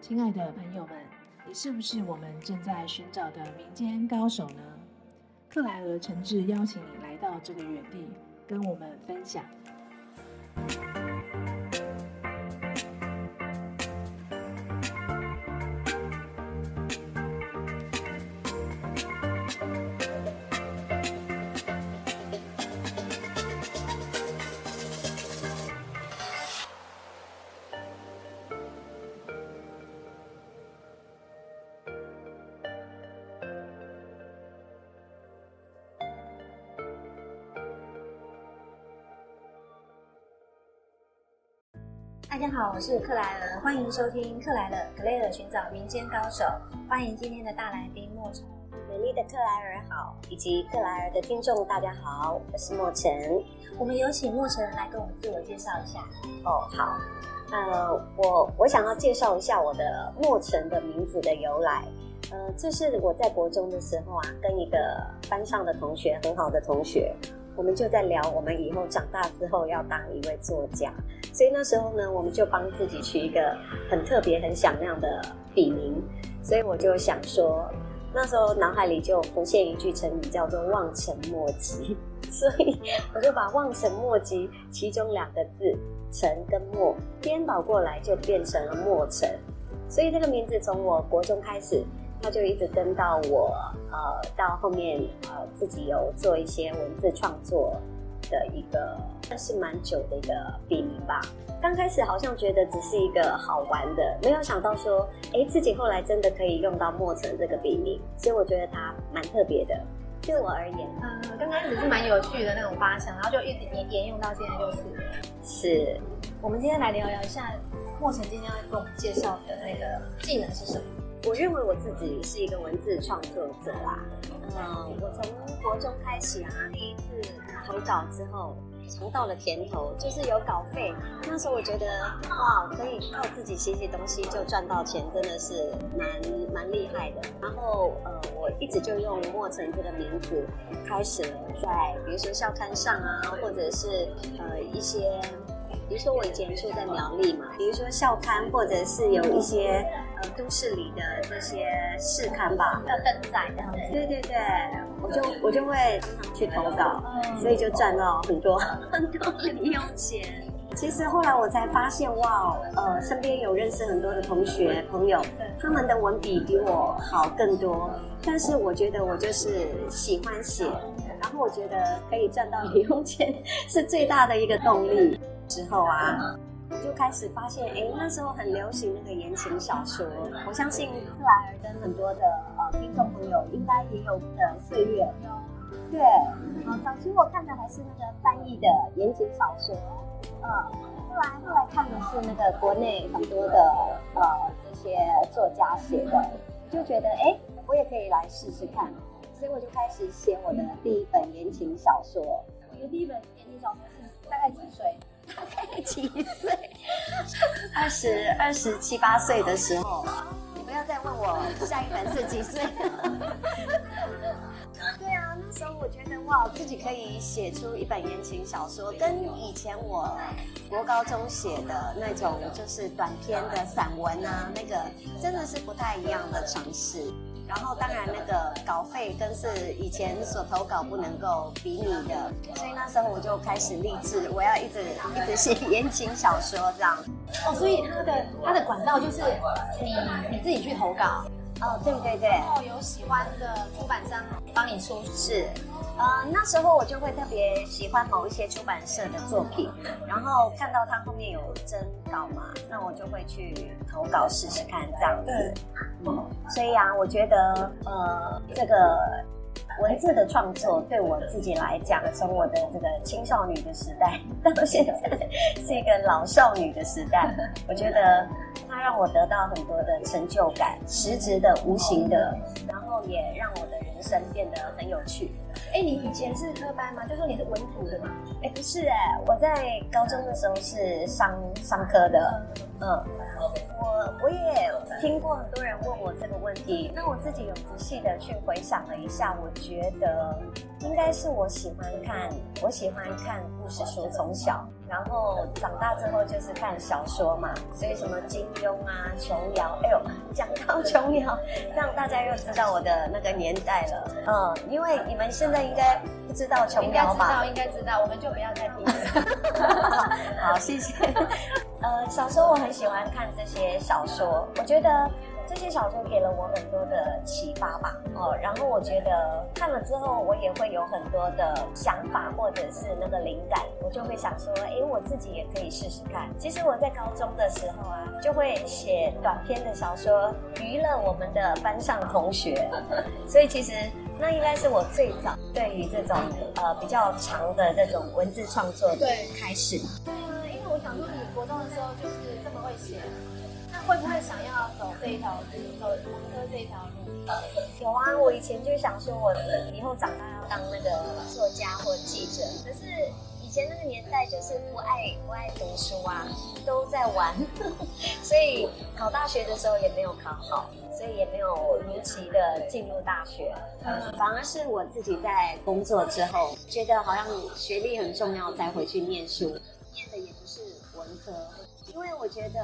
亲爱的朋友们，你是不是我们正在寻找的民间高手呢？克莱尔诚挚邀请你来到这个园地，跟我们分享。大家好，我是克莱尔，欢迎收听克莱尔克莱尔寻找民间高手。欢迎今天的大来宾莫晨，美丽的克莱尔好，以及克莱尔的听众大家好，我是莫晨。我们有请莫晨来跟我们自我介绍一下。哦，好，呃，我我想要介绍一下我的莫晨的名字的由来。呃，这是我在国中的时候啊，跟一个班上的同学，很好的同学。我们就在聊，我们以后长大之后要当一位作家，所以那时候呢，我们就帮自己取一个很特别、很响亮的笔名。所以我就想说，那时候脑海里就浮现一句成语，叫做“望尘莫及”。所以我就把“望尘莫及”其中两个字“尘”跟“莫”颠倒过来，就变成了“莫尘”。所以这个名字从我国中开始。他就一直跟到我，呃，到后面，呃，自己有做一些文字创作的一个，算是蛮久的一个笔名吧。刚开始好像觉得只是一个好玩的，没有想到说，哎，自己后来真的可以用到墨尘这个笔名，所以我觉得它蛮特别的。对我而言，嗯，刚开始是蛮有趣的那种发想，然后就一直沿沿用到现在就是。是。我们今天来聊聊一下墨尘今天要跟我们介绍的那个技能是什么？我认为我自己是一个文字创作者啦。嗯，我从国中开始啊，第一次投稿之后尝到了甜头，就是有稿费。那时候我觉得哇，可以靠自己写写东西就赚到钱，真的是蛮蛮厉害的。然后呃，我一直就用莫尘这个名字，开始在比如说校刊上啊，或者是呃一些。比如说我以前住在苗栗嘛，比如说校刊或者是有一些呃都市里的这些市刊吧，要登载这样子。对对对，我就我就会常常去投稿，所以就赚到很多。很多的零用钱。其实后来我才发现，哇，呃，身边有认识很多的同学朋友，他们的文笔比我好更多，但是我觉得我就是喜欢写，然后我觉得可以赚到零用钱是最大的一个动力。之后啊，我就开始发现，哎，那时候很流行那个言情小说。我相信克莱尔跟很多的呃听众朋友应该也有的岁月。对，啊，早期我看的还是那个翻译的言情小说，嗯，后来后来看的是那个国内很多的呃这些作家写的，就觉得哎，我也可以来试试看，所以我就开始写我的第一本言情小说。你的第一本言情小说是大概几岁？几岁？二十二十七八岁的时候，你不要再问我下一本是几岁。对啊，那时候我觉得哇，自己可以写出一本言情小说，跟以前我国高中写的那种就是短篇的散文啊，那个真的是不太一样的尝试。然后当然那个稿费更是以前所投稿不能够比拟的，所以那时候我就开始立志，我要一直一直写言情小说这样。哦，所以他的他的管道就是你你自己去投稿。哦，对对对。然后有喜欢的出版商帮你出是。呃，那时候我就会特别喜欢某一些出版社的作品，然后看到他后面有征稿嘛，那我就会去投稿试试看这样子。嗯，所以啊，我觉得呃，这个文字的创作对我自己来讲，从我的这个青少女的时代 到现在是一个老少女的时代，我觉得它让我得到很多的成就感，实质的、无形的，然后也让我的人生变得很有趣。哎，你以前是科班吗？就说你是文组的吗？哎，不是哎，我在高中的时候是商商科的。嗯，我我也听过很多人问我这个问题，那我自己有仔细的去回想了一下，我觉得应该是我喜欢看，我喜欢看故事书，从小，然后长大之后就是看小说嘛，所以什么金庸啊、琼瑶，哎呦，讲到 琼瑶，这样大家又知道我的那个年代了，嗯，因为你们现在应该不知道琼应该瑶吧？知道，应该知道，我们就不要再提了。好，谢谢。呃，小时候我很喜欢看这些小说，我觉得这些小说给了我很多的启发吧。哦，然后我觉得看了之后，我也会有很多的想法或者是那个灵感，我就会想说，哎，我自己也可以试试看。其实我在高中的时候啊，就会写短篇的小说娱乐我们的班上同学，所以其实。那应该是我最早对于这种呃比较长的这种文字创作的开始。对啊，因为我想说，你国中的时候就是这么会写，那会不会想要走这一条路，走文科这一条路？有啊，我以前就想说，我以后长大要当那个作家或记者。可是以前那个年代就是不爱不爱读书啊，都在玩，所以考大学的时候也没有考好，所以也没有如期的进入大学。反而是我自己在工作之后，觉得好像学历很重要，才回去念书。念的也不是文科，因为我觉得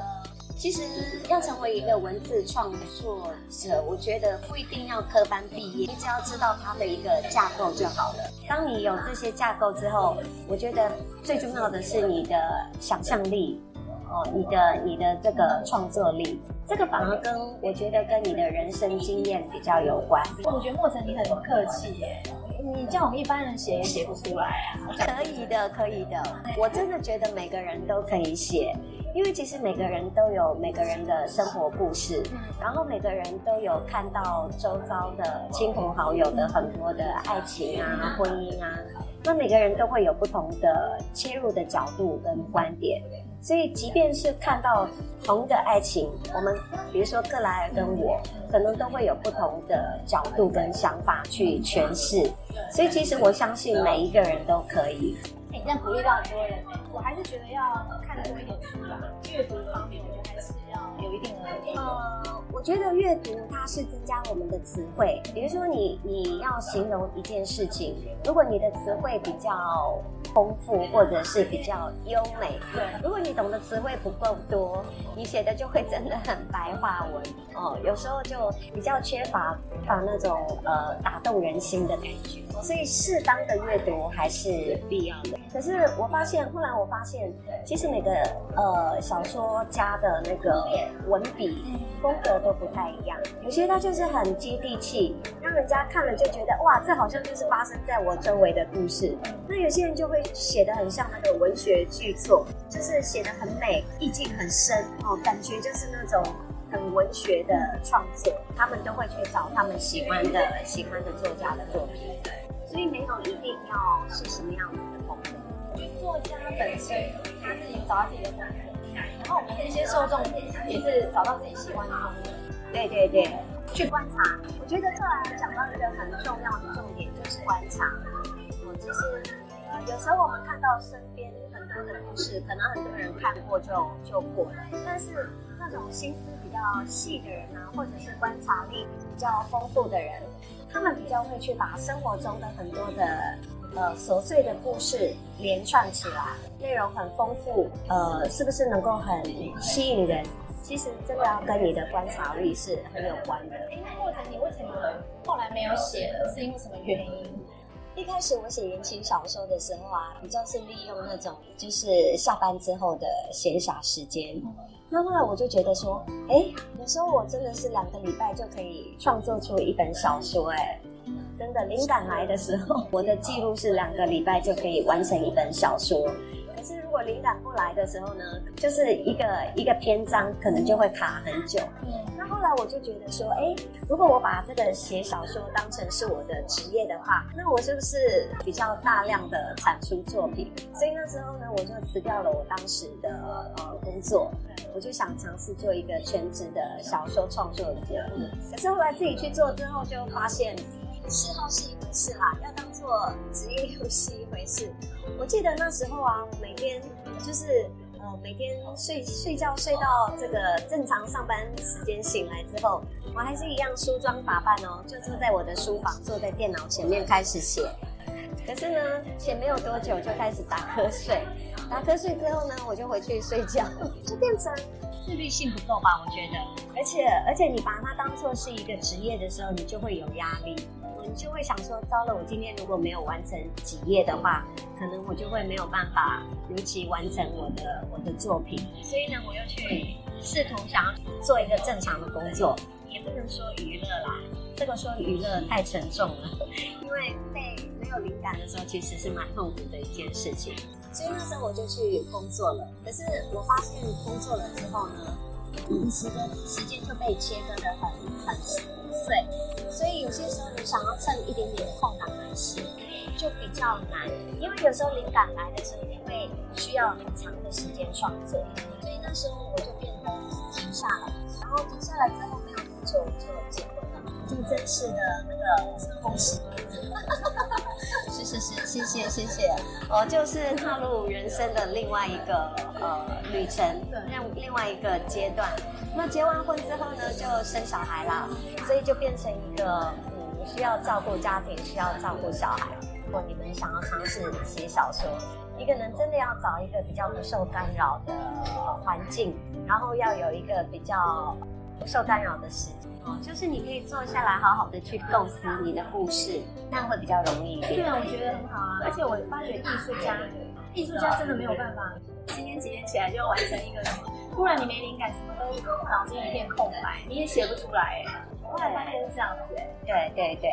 其实要成为一个文字创作者，我觉得不一定要科班毕业，你只要知道它的一个架构就好了。当你有这些架构之后，我觉得最重要的是你的想象力。哦，你的你的这个创作力，这个反而跟我觉得跟你的人生经验比较有关。我觉得莫成你很客气耶，你叫我们一般人写也写不出来啊。可以的，可以的。我真的觉得每个人都可以写，因为其实每个人都有每个人的生活故事，然后每个人都有看到周遭的亲朋好友的很多的爱情啊、婚姻啊，那每个人都会有不同的切入的角度跟观点。所以，即便是看到同一个爱情，我们比如说克莱尔跟我，可能都会有不同的角度跟想法去诠释。所以，其实我相信每一个人都可以。你这样鼓励到很多人呢，我还是觉得要看多一点书吧。阅读方面，我觉得还是要有一定的。呃，我觉得阅读它是增加我们的词汇。比如说，你你要形容一件事情，如果你的词汇比较丰富，或者是比较优美，对，如果你懂的词汇不够多，你写的就会真的很白话文哦。有时候就比较缺乏把那种呃打动人心的感觉。所以，适当的阅读还是必要的。可是我发现，后来我发现，其实每个呃小说家的那个文笔风格都都不太一样。有些他就是很接地气，让人家看了就觉得哇，这好像就是发生在我周围的故事。那有些人就会写的很像那个文学巨作，就是写的很美，意境很深哦，感觉就是那种很文学的创作。他们都会去找他们喜欢的、喜欢的作家的作品，所以没有一定要是什么样子的风格。作家本身他自己有找自己的风格，然后我们这些受众也是找到自己喜欢的风格。对对对，去观察。我觉得克莱尔讲到一个很重要的重点，就是观察。我其实呃，有时候我们看到身边很多的故事，可能很多人看过就就过了，但是那种心思比较细的人啊，或者是观察力比较丰富的人，他们比较会去把生活中的很多的呃琐碎的故事连串起来，内容很丰富，呃，是不是能够很吸引人？其实真的要跟你的观察力是很有关的。哎，那或者你为什么后来没有写了？是因为什么原因？一开始我写言情小说的时候啊，比较是利用那种就是下班之后的闲暇时间。那后来我就觉得说，哎，有时候我真的是两个礼拜就可以创作出一本小说，哎，真的灵感来的时候，我的记录是两个礼拜就可以完成一本小说。可是如果灵感不来的时候呢，就是一个一个篇章可能就会卡很久。嗯那后来我就觉得说，哎，如果我把这个写小说当成是我的职业的话，那我是不是比较大量的产出作品？所以那时候呢，我就辞掉了我当时的呃工作，我就想尝试做一个全职的小说创作者。可是后来自己去做之后，就发现嗜好是一回事啦，要当做职业又是一回事。我记得那时候啊，每天就是呃每天睡睡觉睡到这个正常上班时间醒来之后，我还是一样梳妆打扮哦，就坐在我的书房，坐在电脑前面开始写。可是呢，前没有多久就开始打瞌睡，打瞌睡之后呢，我就回去睡觉，就变成自律性不够吧？我觉得，而且而且你把它当做是一个职业的时候，你就会有压力，你就会想说，糟了，我今天如果没有完成几页的话，可能我就会没有办法如期完成我的我的作品。所以呢，我又去试图想要做一个正常的工作，也不能说娱乐啦，这个说娱乐太沉重了，因为被没有灵感的时候，其实是蛮痛苦的一件事情。所以那时候我就去工作了。可是我发现工作了之后呢，时间时间就被切割的很很碎，所以有些时候你想要趁一点点空档来写，就比较难。因为有时候灵感来的时候，你会需要很长的时间创作，所以那时候我就变得停下来。然后停下来之后没有多久就结婚了，就正式的那个恭喜。是是是，谢谢谢谢。我就是踏入人生的另外一个呃旅程，另另外一个阶段。那结完婚之后呢，就生小孩啦，所以就变成一个嗯需要照顾家庭，需要照顾小孩。如果你们想要尝试写小说，一个人真的要找一个比较不受干扰的环境，然后要有一个比较不受干扰的时间。哦，就是你可以坐下来，好好的去构思你的故事，那样会比较容易一点。对啊，我觉得很好啊。而且我发觉艺术家，艺术家真的没有办法，今天几点起来就完成一个什么，突然你没灵感，什么都脑筋一片空白，你也写不出来。后来发现是这样子，对对对，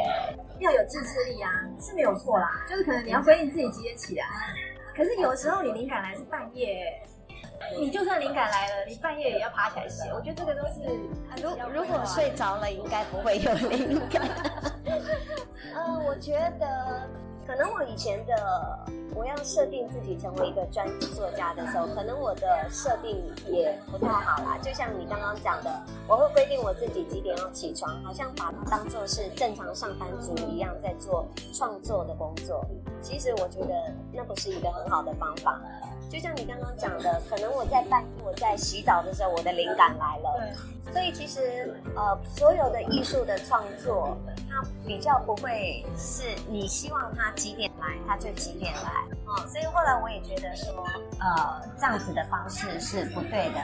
要有自制力啊，是没有错啦。就是可能你要规定自己几点起来，可是有时候你灵感来是半夜。你就算灵感来了，你半夜也要爬起来写。我觉得这个都是，如如果睡着了，应该不会有灵感。嗯，我觉得可能我以前的，我要设定自己成为一个专职作家的时候，可能我的设定也不太好啦。就像你刚刚讲的，我会规定我自己几点要起床，好像把它当做是正常上班族一样在做创作的工作。其实我觉得那不是一个很好的方法。就像你刚刚讲的，可能我在半夜我在洗澡的时候，我的灵感来了。对。所以其实呃，所有的艺术的创作，它比较不会是你希望它几点来，它就几点来。哦。所以后来我也觉得说，呃，这样子的方式是不对的。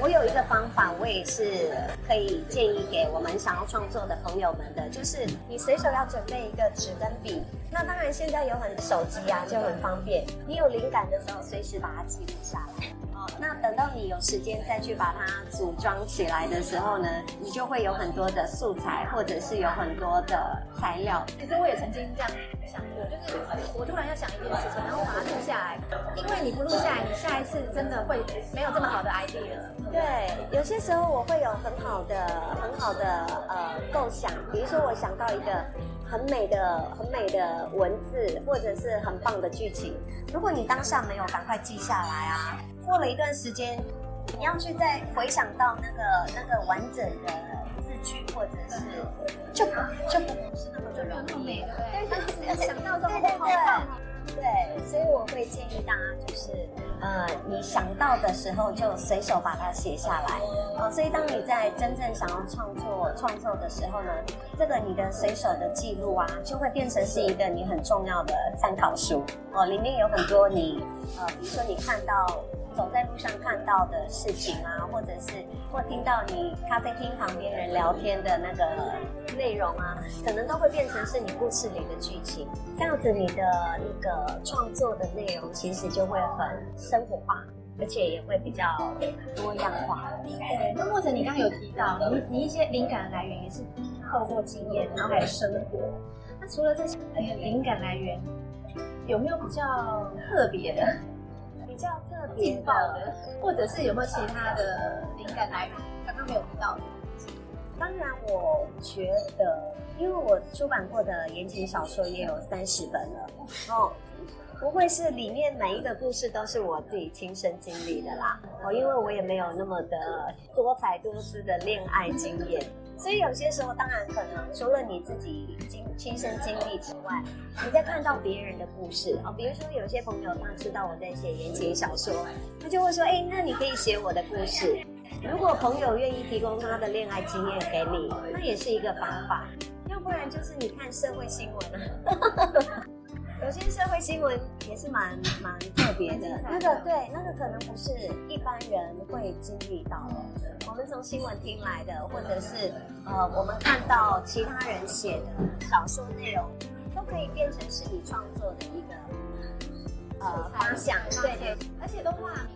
我有一个方法，我也是可以建议给我们想要创作的朋友们的，就是你随手要准备一个纸跟笔。那当然现在有很多手机啊，就很方便。你有灵感的时候，随时把它记录下来。那等到你有时间再去把它组装起来的时候呢，你就会有很多的素材，或者是有很多的材料。其实我也曾经这样想过，就是我突然要想一件事情，然后把它录下来，因为你不录下来，你下一次真的会没有这么好的 idea 了。对，些时候我会有很好的、很好的呃构想，比如说我想到一个很美的、很美的文字，或者是很棒的剧情，如果你当下没有赶快记下来啊。过了一段时间，你要去再回想到那个那个完整的字句，或者是就就不是那么的容易。对对对，想到对对对，对，所以我会建议大家就是，呃，你想到的时候就随手把它写下来。哦，所以当你在真正想要创作创作的时候呢，这个你的随手的记录啊，就会变成是一个你很重要的参考书。哦，里面有很多你，呃，比如说你看到。走在路上看到的事情啊，或者是或听到你咖啡厅旁边人聊天的那个内容啊，可能都会变成是你故事里的剧情。这样子，你的那个创作的内容其实就会很生活化，而且也会比较多样化。对，那莫者你刚刚有提到，你你一些灵感的来源也是透过经验，然后还有生活。那除了这些灵感来源，有没有比较特别的？比较特别的，或者是有没有其他的灵感来源？刚刚没有提到。当然，我觉得，因为我出版过的言情小说也有三十本了，哦，不会是里面每一个故事都是我自己亲身经历的啦。哦，因为我也没有那么的多才多姿的恋爱经验。所以有些时候，当然可能除了你自己经亲身经历之外，你在看到别人的故事啊，比如说有些朋友他知道我在写言情小说，他就会说：“哎，那你可以写我的故事。”如果朋友愿意提供他的恋爱经验给你，那也是一个方法。要不然就是你看社会新闻啊。有些社会新闻也是蛮蛮特别的，那个对，那个可能不是一般人会经历到的。我们从新闻听来的，或者是呃，我们看到其他人写的小说内容，都可以变成是你创作的一个呃方向。对对，而且都画，而且你内容会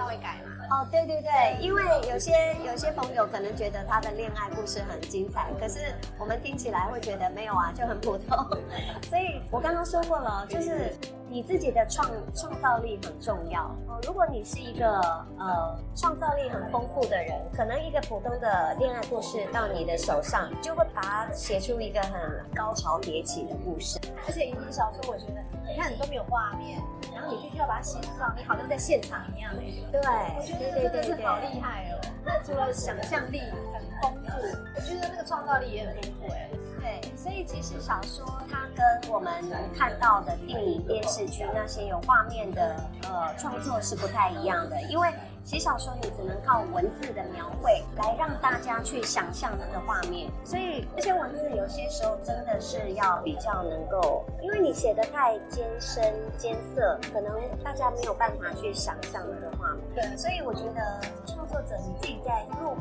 稍微改嘛。哦，对对对，因为有些有些朋友可能觉得他的恋爱故事很精彩，可是我们听起来会觉得没有啊，就很普通。所以我刚刚说过了，就是你自己的创创造力很重要哦。如果你是一个呃创造力很丰富的人，可能一个普通的恋爱故事到你的手上，就会把它写出一个很高潮迭起的故事。而且言情小说，我觉得你看你都没有画面，然后你必须要把它写上，你好像在现场一样。对，我觉得真的是好厉害哦。那除了想象力很丰富，我觉得那个创造力也很丰富哎。对，所以其实小说它跟我们看到的电影、电视剧那些有画面的呃创作是不太一样的，因为写小说你只能靠文字的描绘来让大家去想象那个画面，所以这些文字有些时候真的是要比较能够，因为你写的太艰深艰涩，可能大家没有办法去想象那个画面。对，所以我觉得创作者你自己在入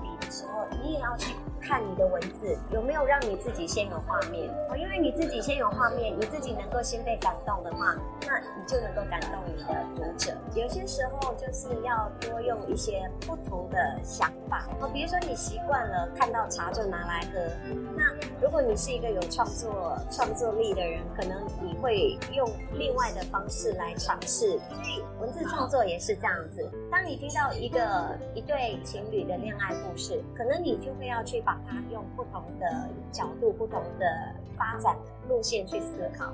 看你的文字有没有让你自己先有画面哦，因为你自己先有画面，你自己能够先被感动的话，那你就能够感动你的读者。有些时候就是要多用一些不同的想法哦，比如说你习惯了看到茶就拿来喝，那如果你是一个有创作创作力的人，可能你会用另外的方式来尝试。所以文字创作也是这样子。当你听到一个一对情侣的恋爱故事，可能你就会要去把他用不同的角度、不同的发展路线去思考。